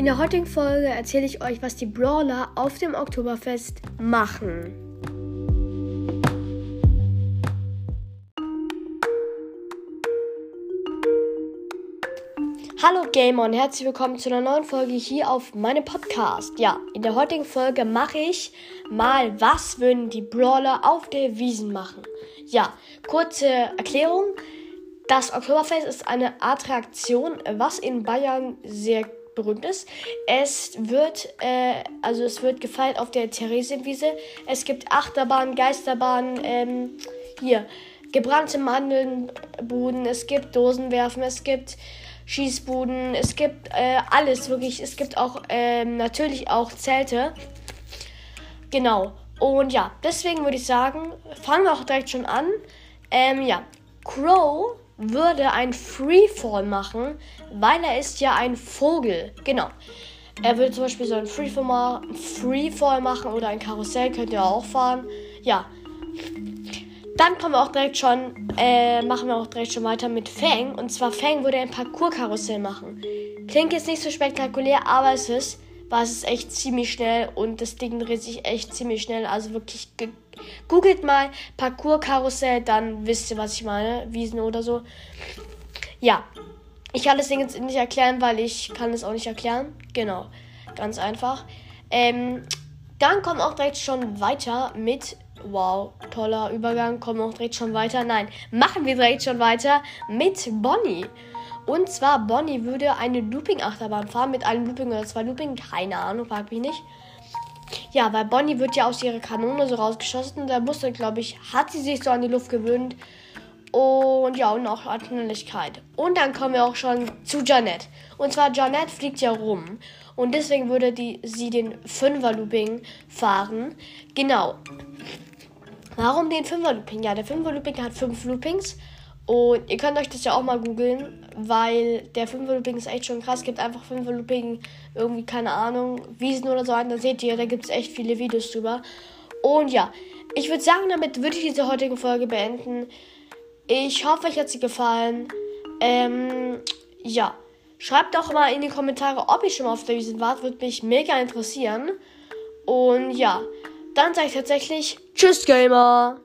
In der heutigen Folge erzähle ich euch, was die Brawler auf dem Oktoberfest machen. Hallo Gamer und herzlich willkommen zu einer neuen Folge hier auf meinem Podcast. Ja, in der heutigen Folge mache ich mal, was würden die Brawler auf der Wiesen machen. Ja, kurze Erklärung. Das Oktoberfest ist eine Attraktion, was in Bayern sehr berühmt ist. Es wird, äh, also es wird gefeiert auf der Theresienwiese. Es gibt Achterbahnen, Geisterbahnen, ähm, hier gebrannte Mandelnbuden, es gibt Dosenwerfen, es gibt Schießbuden, es gibt äh, alles wirklich. Es gibt auch ähm, natürlich auch Zelte. Genau. Und ja, deswegen würde ich sagen, fangen wir auch direkt schon an. Ähm, ja, Crow würde ein Freefall machen, weil er ist ja ein Vogel. Genau. Er würde zum Beispiel so ein Freefall, Freefall machen oder ein Karussell, könnt ihr auch fahren. Ja. Dann kommen wir auch direkt schon, äh, machen wir auch direkt schon weiter mit Fang. Und zwar Fang würde ein Parcours-Karussell machen. Klingt jetzt nicht so spektakulär, aber es ist, war es echt ziemlich schnell und das Ding dreht sich echt ziemlich schnell. Also wirklich Googelt mal Parcours-Karussell, dann wisst ihr, was ich meine. Wiesen oder so. Ja. Ich kann das Ding jetzt nicht erklären, weil ich kann es auch nicht erklären. Genau. Ganz einfach. Ähm, dann kommen auch direkt schon weiter mit. Wow, toller Übergang. Kommen auch direkt schon weiter. Nein, machen wir direkt schon weiter mit Bonnie. Und zwar, Bonnie würde eine Looping-Achterbahn fahren mit einem Looping oder zwei Looping. Keine Ahnung, frag mich nicht. Ja, weil Bonnie wird ja aus ihrer Kanone so rausgeschossen. Da musste, glaube ich, hat sie sich so an die Luft gewöhnt. Und ja, und auch an. Und dann kommen wir auch schon zu Janet. Und zwar, Janet fliegt ja rum. Und deswegen würde die, sie den Fünfer-Looping fahren. Genau. Warum den Fünfer-Looping? Ja, der Fünfer-Looping hat fünf Loopings. Und ihr könnt euch das ja auch mal googeln, weil der 5 Looping ist echt schon krass. Es gibt einfach 5 Looping, irgendwie, keine Ahnung, Wiesen oder so. Da seht ihr, da gibt es echt viele Videos drüber. Und ja, ich würde sagen, damit würde ich diese heutige Folge beenden. Ich hoffe, euch hat sie gefallen. Ähm, ja. Schreibt doch mal in die Kommentare, ob ihr schon mal auf der Wiesen wart. Würde mich mega interessieren. Und ja, dann sage ich tatsächlich Tschüss, Gamer!